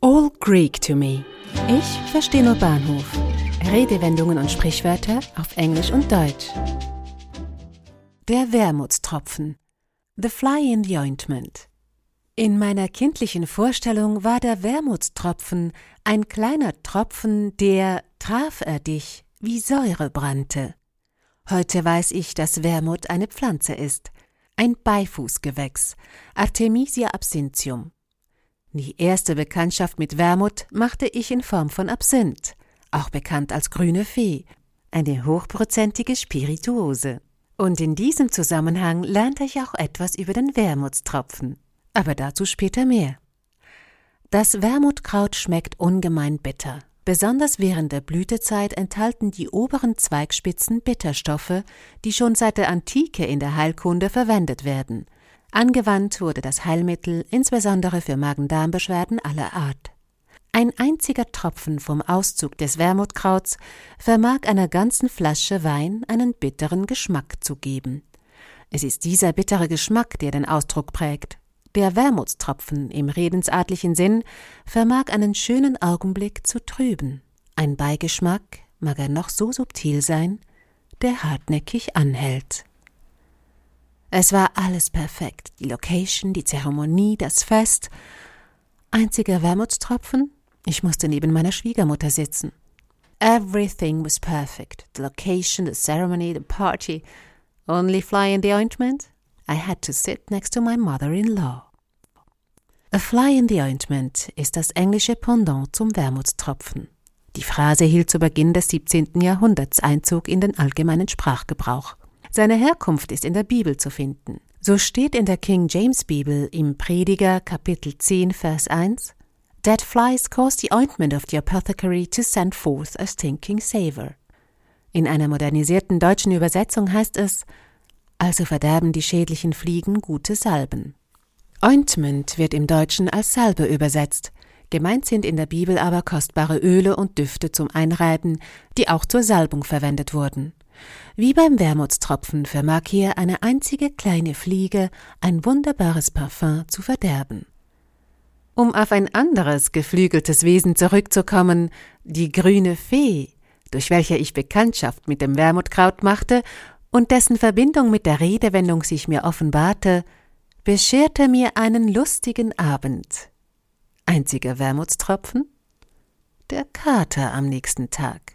All Greek to me. Ich verstehe nur Bahnhof. Redewendungen und Sprichwörter auf Englisch und Deutsch. Der Wermutstropfen. The Fly in the Ointment. In meiner kindlichen Vorstellung war der Wermutstropfen ein kleiner Tropfen, der, traf er dich, wie Säure brannte. Heute weiß ich, dass Wermut eine Pflanze ist, ein Beifußgewächs, Artemisia absinthium. Die erste Bekanntschaft mit Wermut machte ich in Form von Absinth, auch bekannt als grüne Fee, eine hochprozentige Spirituose. Und in diesem Zusammenhang lernte ich auch etwas über den Wermutstropfen. Aber dazu später mehr. Das Wermutkraut schmeckt ungemein bitter. Besonders während der Blütezeit enthalten die oberen Zweigspitzen Bitterstoffe, die schon seit der Antike in der Heilkunde verwendet werden. Angewandt wurde das Heilmittel insbesondere für Magen-Darm-Beschwerden aller Art. Ein einziger Tropfen vom Auszug des Wermutkrauts vermag einer ganzen Flasche Wein einen bitteren Geschmack zu geben. Es ist dieser bittere Geschmack, der den Ausdruck prägt. Der Wermutstropfen im redensartlichen Sinn vermag einen schönen Augenblick zu trüben. Ein Beigeschmack, mag er noch so subtil sein, der hartnäckig anhält. Es war alles perfekt. Die Location, die Zeremonie, das Fest. Einziger Wermutstropfen? Ich musste neben meiner Schwiegermutter sitzen. Everything was perfect. The location, the ceremony, the party. Only fly in the ointment? I had to sit next to my mother-in-law. A fly in the ointment ist das englische Pendant zum Wermutstropfen. Die Phrase hielt zu Beginn des 17. Jahrhunderts Einzug in den allgemeinen Sprachgebrauch. Seine Herkunft ist in der Bibel zu finden. So steht in der King James Bibel im Prediger Kapitel 10 Vers 1 Dead flies cause the ointment of the apothecary to send forth a stinking savor. In einer modernisierten deutschen Übersetzung heißt es Also verderben die schädlichen Fliegen gute Salben. Ointment wird im Deutschen als Salbe übersetzt. Gemeint sind in der Bibel aber kostbare Öle und Düfte zum Einreiben, die auch zur Salbung verwendet wurden. Wie beim Wermutstropfen vermag hier eine einzige kleine Fliege ein wunderbares Parfum zu verderben. Um auf ein anderes geflügeltes Wesen zurückzukommen, die grüne Fee, durch welche ich Bekanntschaft mit dem Wermutkraut machte und dessen Verbindung mit der Redewendung sich mir offenbarte, bescherte mir einen lustigen Abend. Einziger Wermutstropfen? Der Kater am nächsten Tag.